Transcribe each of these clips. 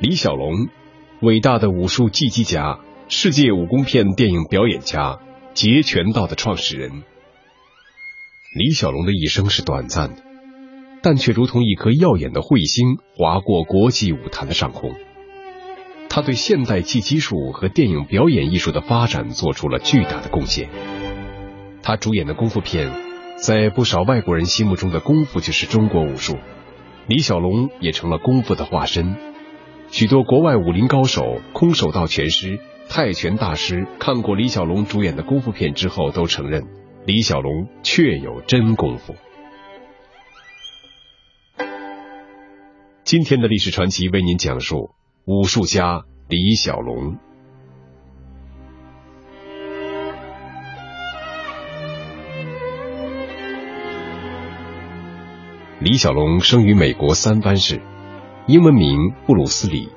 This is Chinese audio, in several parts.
李小龙，伟大的武术技击家，世界武功片电影表演家，截拳道的创始人。李小龙的一生是短暂的，但却如同一颗耀眼的彗星划过国际舞坛的上空。他对现代技击术和电影表演艺术的发展做出了巨大的贡献。他主演的功夫片，在不少外国人心目中的功夫就是中国武术，李小龙也成了功夫的化身。许多国外武林高手、空手道拳师、泰拳大师看过李小龙主演的功夫片之后，都承认李小龙确有真功夫。今天的历史传奇为您讲述。武术家李小龙。李小龙生于美国三藩市，英文名布鲁斯李，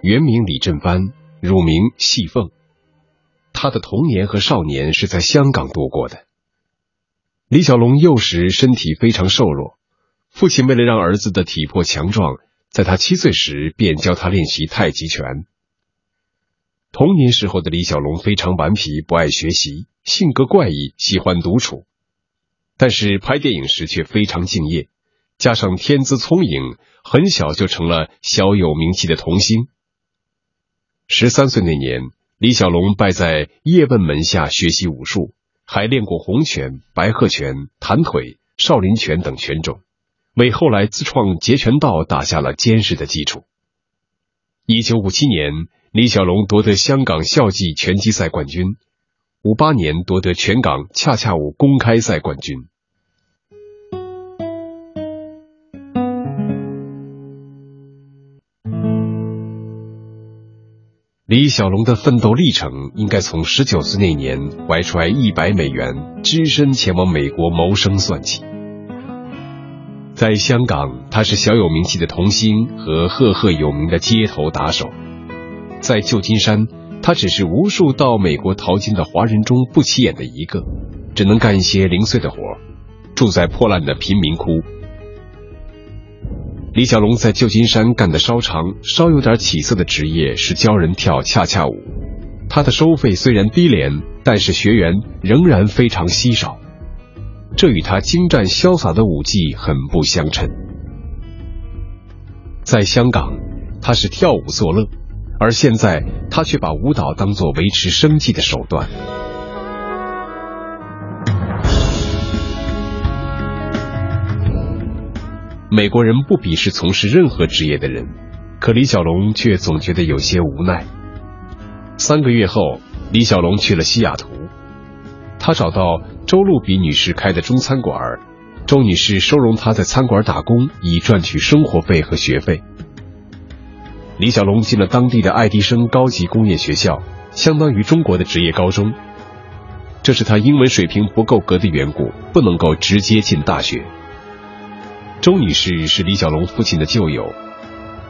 原名李振藩，乳名细凤。他的童年和少年是在香港度过的。李小龙幼时身体非常瘦弱，父亲为了让儿子的体魄强壮。在他七岁时，便教他练习太极拳。童年时候的李小龙非常顽皮，不爱学习，性格怪异，喜欢独处。但是拍电影时却非常敬业，加上天资聪颖，很小就成了小有名气的童星。十三岁那年，李小龙拜在叶问门下学习武术，还练过洪拳、白鹤拳、弹腿、少林拳等拳种。为后来自创截拳道打下了坚实的基础。一九五七年，李小龙夺得香港校际拳击赛冠军；五八年夺得全港恰恰舞公开赛冠军。李小龙的奋斗历程，应该从十九岁那年怀揣一百美元，只身前往美国谋生算起。在香港，他是小有名气的童星和赫赫有名的街头打手；在旧金山，他只是无数到美国淘金的华人中不起眼的一个，只能干一些零碎的活，住在破烂的贫民窟。李小龙在旧金山干的稍长、稍有点起色的职业是教人跳恰恰舞，他的收费虽然低廉，但是学员仍然非常稀少。这与他精湛潇洒的舞技很不相称。在香港，他是跳舞作乐，而现在他却把舞蹈当作维持生计的手段。美国人不鄙视从事任何职业的人，可李小龙却总觉得有些无奈。三个月后，李小龙去了西雅图。他找到周露比女士开的中餐馆，周女士收容他在餐馆打工，以赚取生活费和学费。李小龙进了当地的爱迪生高级工业学校，相当于中国的职业高中。这是他英文水平不够格的缘故，不能够直接进大学。周女士是李小龙父亲的旧友，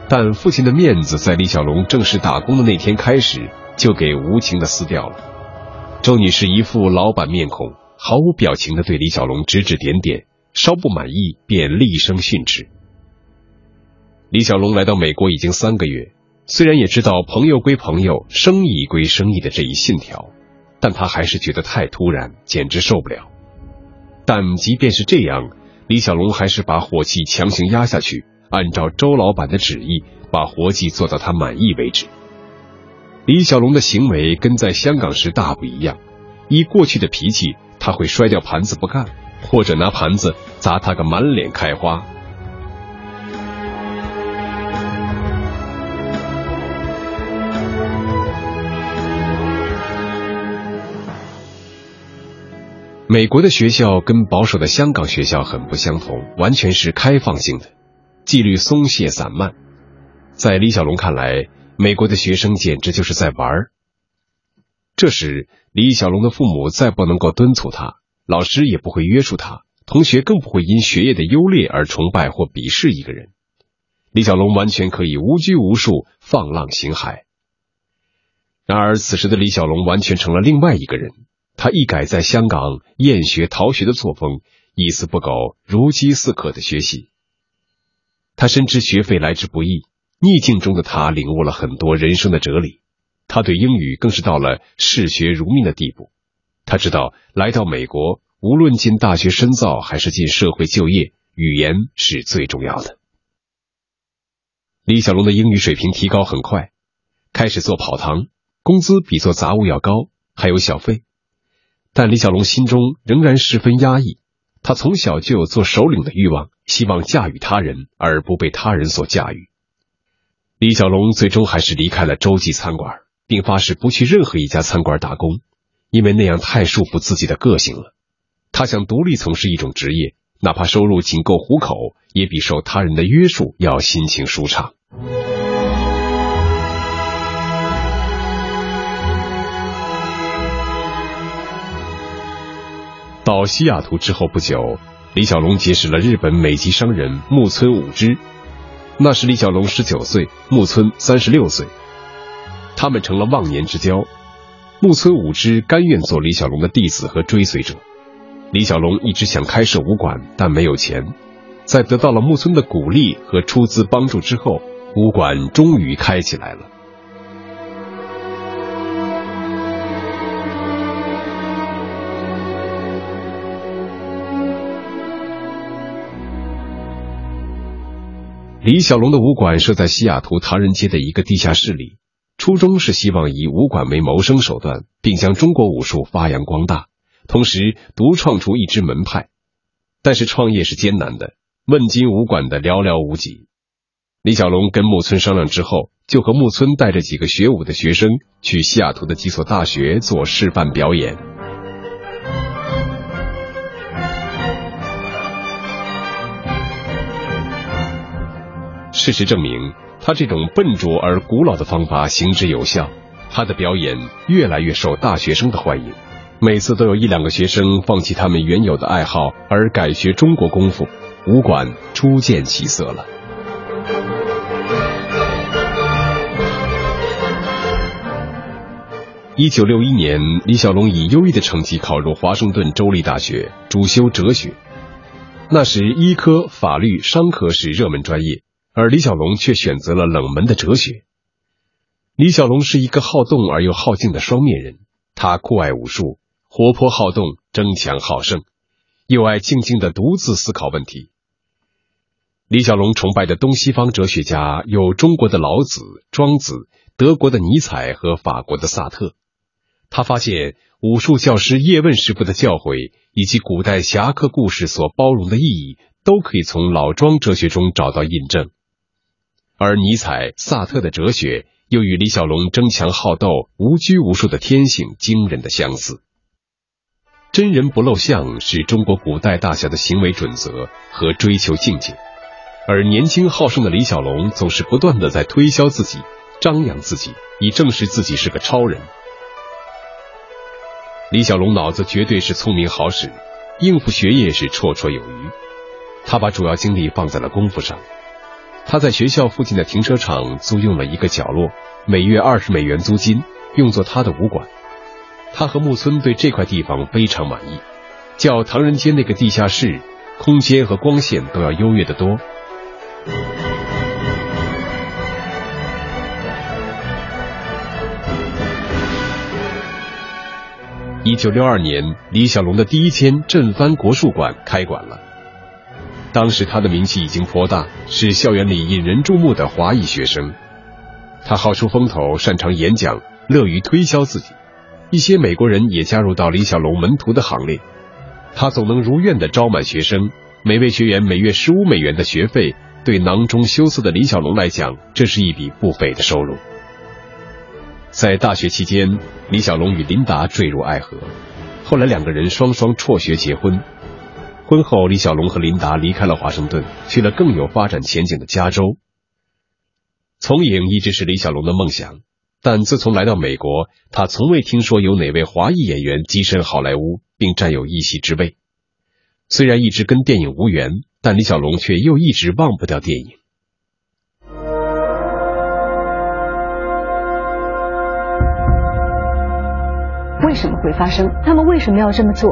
但父亲的面子在李小龙正式打工的那天开始就给无情的撕掉了。周女士一副老板面孔，毫无表情的对李小龙指指点点，稍不满意便厉声训斥。李小龙来到美国已经三个月，虽然也知道朋友归朋友，生意归生意的这一信条，但他还是觉得太突然，简直受不了。但即便是这样，李小龙还是把火气强行压下去，按照周老板的旨意，把活计做到他满意为止。李小龙的行为跟在香港时大不一样，以过去的脾气，他会摔掉盘子不干，或者拿盘子砸他个满脸开花。美国的学校跟保守的香港学校很不相同，完全是开放性的，纪律松懈散漫。在李小龙看来。美国的学生简直就是在玩儿。这时，李小龙的父母再不能够敦促他，老师也不会约束他，同学更不会因学业的优劣而崇拜或鄙视一个人。李小龙完全可以无拘无束，放浪形骸。然而，此时的李小龙完全成了另外一个人。他一改在香港厌学逃学的作风，一丝不苟、如饥似渴的学习。他深知学费来之不易。逆境中的他领悟了很多人生的哲理，他对英语更是到了嗜学如命的地步。他知道来到美国，无论进大学深造还是进社会就业，语言是最重要的。李小龙的英语水平提高很快，开始做跑堂，工资比做杂物要高，还有小费。但李小龙心中仍然十分压抑，他从小就有做首领的欲望，希望驾驭他人而不被他人所驾驭。李小龙最终还是离开了洲际餐馆，并发誓不去任何一家餐馆打工，因为那样太束缚自己的个性了。他想独立从事一种职业，哪怕收入仅够糊口，也比受他人的约束要心情舒畅。到西雅图之后不久，李小龙结识了日本美籍商人木村武之。那时李小龙十九岁，木村三十六岁，他们成了忘年之交。木村武之甘愿做李小龙的弟子和追随者。李小龙一直想开设武馆，但没有钱。在得到了木村的鼓励和出资帮助之后，武馆终于开起来了。李小龙的武馆设在西雅图唐人街的一个地下室里，初衷是希望以武馆为谋生手段，并将中国武术发扬光大，同时独创出一支门派。但是创业是艰难的，问津武馆的寥寥无几。李小龙跟木村商量之后，就和木村带着几个学武的学生去西雅图的几所大学做示范表演。事实证明，他这种笨拙而古老的方法行之有效。他的表演越来越受大学生的欢迎，每次都有一两个学生放弃他们原有的爱好而改学中国功夫，武馆初见起色了。一九六一年，李小龙以优异的成绩考入华盛顿州立大学，主修哲学。那时，医科、法律、商科是热门专业。而李小龙却选择了冷门的哲学。李小龙是一个好动而又好静的双面人，他酷爱武术，活泼好动，争强好胜，又爱静静的独自思考问题。李小龙崇拜的东西方哲学家有中国的老子、庄子，德国的尼采和法国的萨特。他发现武术教师叶问师傅的教诲，以及古代侠客故事所包容的意义，都可以从老庄哲学中找到印证。而尼采、萨特的哲学又与李小龙争强好斗、无拘无束的天性惊人的相似。真人不露相是中国古代大侠的行为准则和追求境界，而年轻好胜的李小龙总是不断的在推销自己、张扬自己，以证实自己是个超人。李小龙脑子绝对是聪明好使，应付学业是绰绰有余，他把主要精力放在了功夫上。他在学校附近的停车场租用了一个角落，每月二十美元租金，用作他的武馆。他和木村对这块地方非常满意，较唐人街那个地下室，空间和光线都要优越得多。一九六二年，李小龙的第一间振藩国术馆开馆了。当时他的名气已经颇大，是校园里引人注目的华裔学生。他好出风头，擅长演讲，乐于推销自己。一些美国人也加入到李小龙门徒的行列。他总能如愿的招满学生，每位学员每月十五美元的学费，对囊中羞涩的李小龙来讲，这是一笔不菲的收入。在大学期间，李小龙与琳达坠入爱河，后来两个人双双辍学结婚。婚后，李小龙和琳达离开了华盛顿，去了更有发展前景的加州。从影一直是李小龙的梦想，但自从来到美国，他从未听说有哪位华裔演员跻身好莱坞并占有一席之位。虽然一直跟电影无缘，但李小龙却又一直忘不掉电影。为什么会发生？他们为什么要这么做？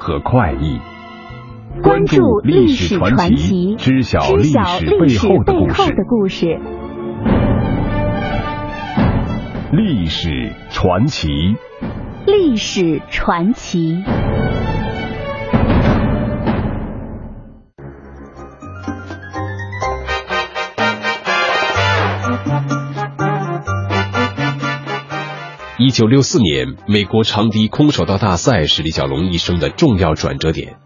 和快意。关注历史传奇，知晓历史背后的故事。历史传奇，历史传奇。一九六四年，美国长笛空手道大赛是李小龙一生的重要转折点。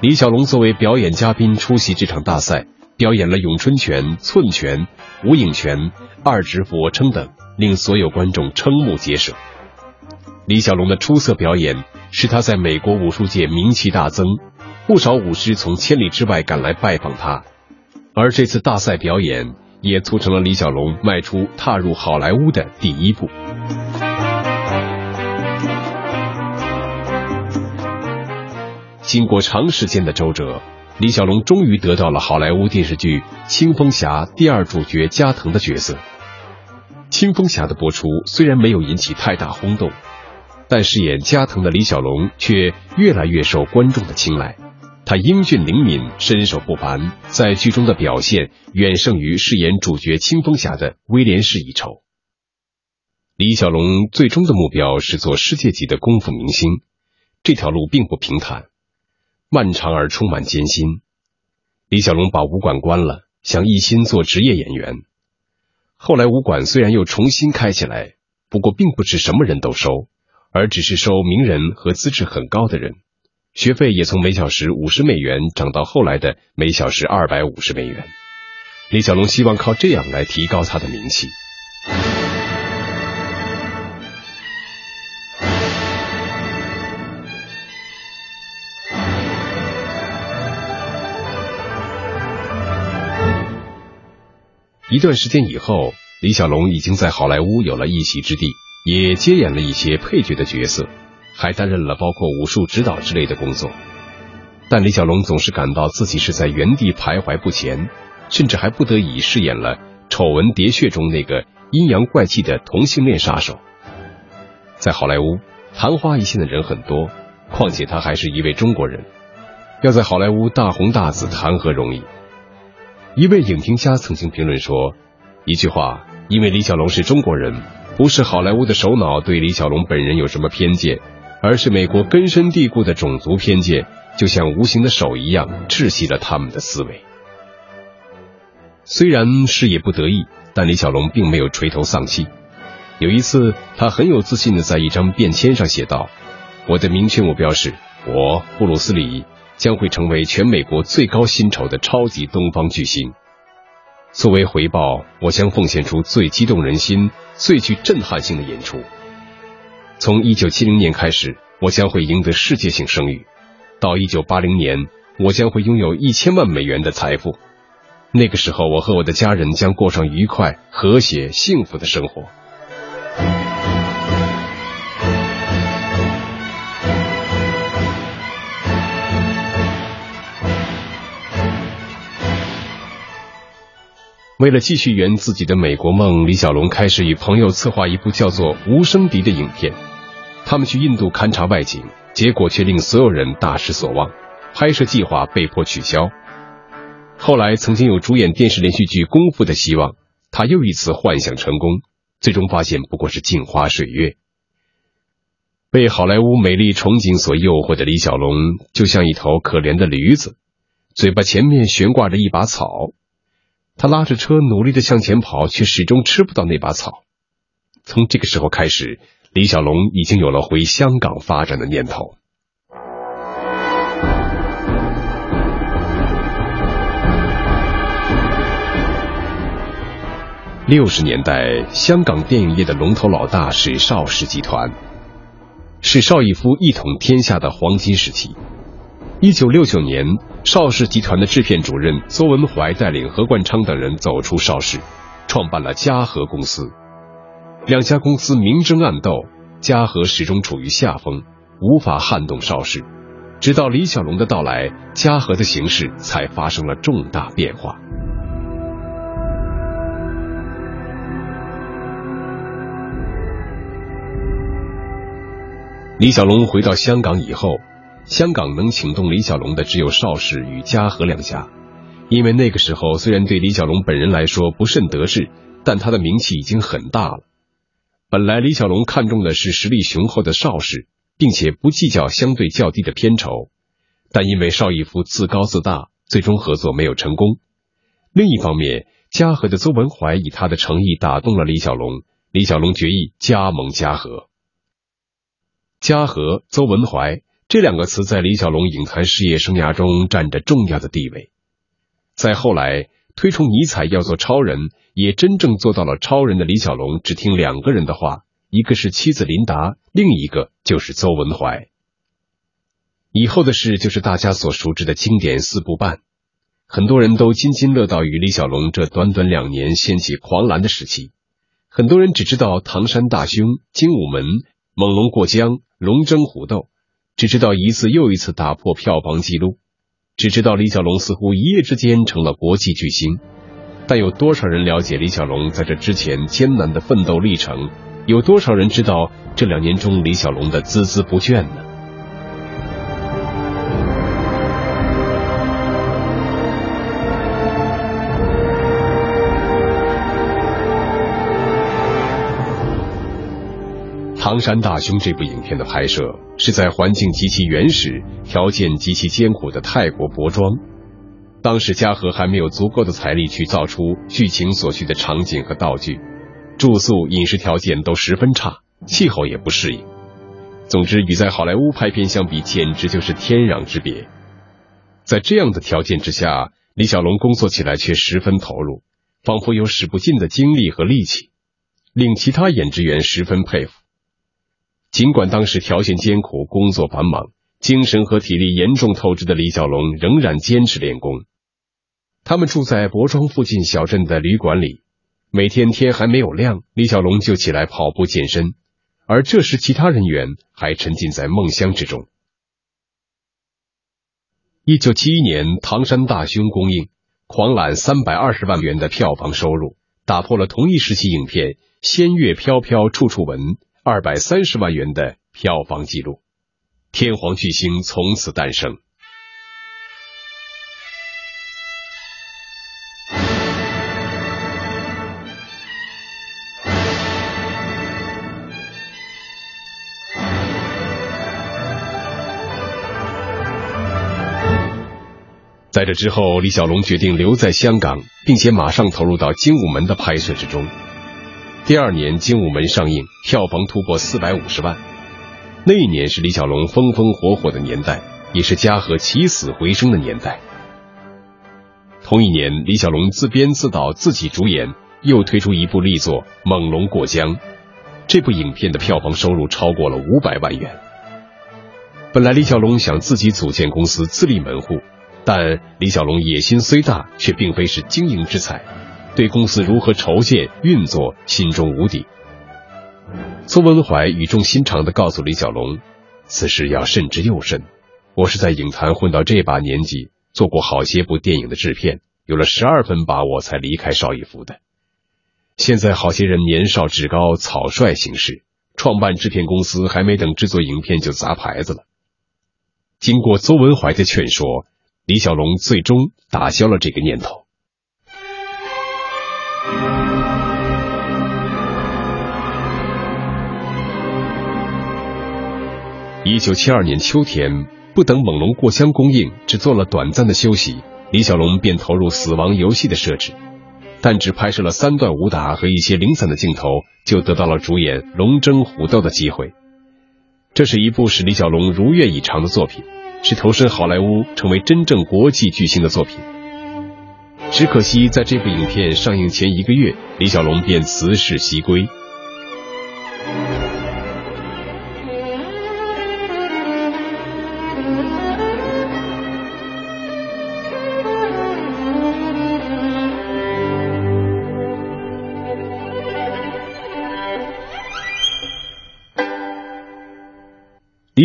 李小龙作为表演嘉宾出席这场大赛，表演了咏春拳、寸拳、无影拳、二指俯卧撑等，令所有观众瞠目结舌。李小龙的出色表演使他在美国武术界名气大增，不少武师从千里之外赶来拜访他。而这次大赛表演也促成了李小龙迈出踏入好莱坞的第一步。经过长时间的周折，李小龙终于得到了好莱坞电视剧《青蜂侠》第二主角加藤的角色。青蜂侠的播出虽然没有引起太大轰动，但饰演加藤的李小龙却越来越受观众的青睐。他英俊灵敏，身手不凡，在剧中的表现远胜于饰演主角青蜂侠的威廉士一筹。李小龙最终的目标是做世界级的功夫明星，这条路并不平坦。漫长而充满艰辛，李小龙把武馆关了，想一心做职业演员。后来武馆虽然又重新开起来，不过并不是什么人都收，而只是收名人和资质很高的人，学费也从每小时五十美元涨到后来的每小时二百五十美元。李小龙希望靠这样来提高他的名气。一段时间以后，李小龙已经在好莱坞有了一席之地，也接演了一些配角的角色，还担任了包括武术指导之类的工作。但李小龙总是感到自己是在原地徘徊不前，甚至还不得已饰演了《丑闻喋血》中那个阴阳怪气的同性恋杀手。在好莱坞，昙花一现的人很多，况且他还是一位中国人，要在好莱坞大红大紫，谈何容易？一位影评家曾经评论说：“一句话，因为李小龙是中国人，不是好莱坞的首脑对李小龙本人有什么偏见，而是美国根深蒂固的种族偏见，就像无形的手一样窒息了他们的思维。”虽然事业不得意，但李小龙并没有垂头丧气。有一次，他很有自信的在一张便签上写道：“我的明确目标是，我布鲁斯李。”将会成为全美国最高薪酬的超级东方巨星。作为回报，我将奉献出最激动人心、最具震撼性的演出。从一九七零年开始，我将会赢得世界性声誉。到一九八零年，我将会拥有一千万美元的财富。那个时候，我和我的家人将过上愉快、和谐、幸福的生活。为了继续圆自己的美国梦，李小龙开始与朋友策划一部叫做《无声敌》的影片。他们去印度勘察外景，结果却令所有人大失所望，拍摄计划被迫取消。后来，曾经有主演电视连续剧《功夫》的希望，他又一次幻想成功，最终发现不过是镜花水月。被好莱坞美丽憧憬所诱惑的李小龙，就像一头可怜的驴子，嘴巴前面悬挂着一把草。他拉着车努力的向前跑，却始终吃不到那把草。从这个时候开始，李小龙已经有了回香港发展的念头。六十年代，香港电影业的龙头老大是邵氏集团，是邵逸夫一统天下的黄金时期。一九六九年，邵氏集团的制片主任邹文怀带领何冠昌等人走出邵氏，创办了嘉禾公司。两家公司明争暗斗，嘉禾始终处于下风，无法撼动邵氏。直到李小龙的到来，嘉禾的形势才发生了重大变化。李小龙回到香港以后，香港能请动李小龙的只有邵氏与嘉禾两家，因为那个时候虽然对李小龙本人来说不甚得志，但他的名气已经很大了。本来李小龙看中的是实力雄厚的邵氏，并且不计较相对较低的片酬，但因为邵逸夫自高自大，最终合作没有成功。另一方面，嘉禾的邹文怀以他的诚意打动了李小龙，李小龙决意加盟嘉禾。嘉禾、邹文怀这两个词在李小龙影坛事业生涯中占着重要的地位。再后来推崇尼采要做超人，也真正做到了超人的李小龙，只听两个人的话，一个是妻子琳达，另一个就是邹文怀。以后的事就是大家所熟知的经典四部半，很多人都津津乐道于李小龙这短短两年掀起狂澜的时期。很多人只知道唐山大兄、精武门。猛龙过江，龙争虎斗，只知道一次又一次打破票房纪录，只知道李小龙似乎一夜之间成了国际巨星，但有多少人了解李小龙在这之前艰难的奋斗历程？有多少人知道这两年中李小龙的孜孜不倦呢？《唐山大兄》这部影片的拍摄是在环境极其原始、条件极其艰苦的泰国博庄。当时嘉禾还没有足够的财力去造出剧情所需的场景和道具，住宿、饮食条件都十分差，气候也不适应。总之，与在好莱坞拍片相比，简直就是天壤之别。在这样的条件之下，李小龙工作起来却十分投入，仿佛有使不尽的精力和力气，令其他演职员十分佩服。尽管当时条件艰苦，工作繁忙，精神和体力严重透支的李小龙仍然坚持练功。他们住在博庄附近小镇的旅馆里，每天天还没有亮，李小龙就起来跑步健身，而这时其他人员还沉浸在梦乡之中。一九七一年，《唐山大兄》公映，狂揽三百二十万元的票房收入，打破了同一时期影片《仙乐飘飘处处闻》。二百三十万元的票房纪录，天皇巨星从此诞生。在这之后，李小龙决定留在香港，并且马上投入到《精武门》的拍摄之中。第二年，《精武门》上映，票房突破四百五十万。那一年是李小龙风风火火的年代，也是嘉禾起死回生的年代。同一年，李小龙自编自导自己主演，又推出一部力作《猛龙过江》。这部影片的票房收入超过了五百万元。本来李小龙想自己组建公司自立门户，但李小龙野心虽大，却并非是经营之才。对公司如何筹建运作心中无底。邹文怀语重心长地告诉李小龙：“此事要慎之又慎。我是在影坛混到这把年纪，做过好些部电影的制片，有了十二分把握才离开邵逸夫的。现在好些人年少志高，草率行事，创办制片公司还没等制作影片就砸牌子了。”经过邹文怀的劝说，李小龙最终打消了这个念头。一九七二年秋天，不等《猛龙过江》公映，只做了短暂的休息，李小龙便投入《死亡游戏》的设置，但只拍摄了三段武打和一些零散的镜头，就得到了主演《龙争虎斗》的机会。这是一部使李小龙如愿以偿的作品，是投身好莱坞、成为真正国际巨星的作品。只可惜，在这部影片上映前一个月，李小龙便辞世西归。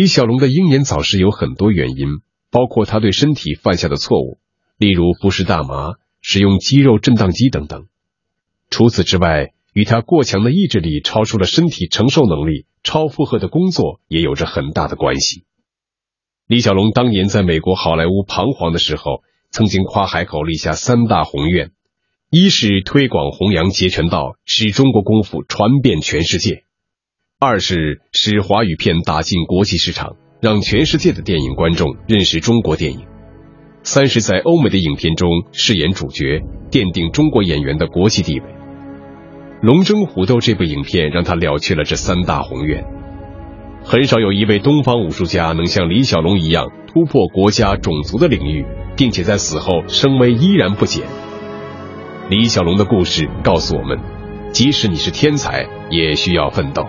李小龙的英年早逝有很多原因，包括他对身体犯下的错误，例如服食大麻、使用肌肉震荡机等等。除此之外，与他过强的意志力超出了身体承受能力、超负荷的工作也有着很大的关系。李小龙当年在美国好莱坞彷徨的时候，曾经夸海口立下三大宏愿：一是推广弘扬截拳道，使中国功夫传遍全世界。二是使华语片打进国际市场，让全世界的电影观众认识中国电影；三是，在欧美的影片中饰演主角，奠定中国演员的国际地位。《龙争虎斗》这部影片让他了却了这三大宏愿。很少有一位东方武术家能像李小龙一样突破国家种族的领域，并且在死后声威依然不减。李小龙的故事告诉我们，即使你是天才，也需要奋斗。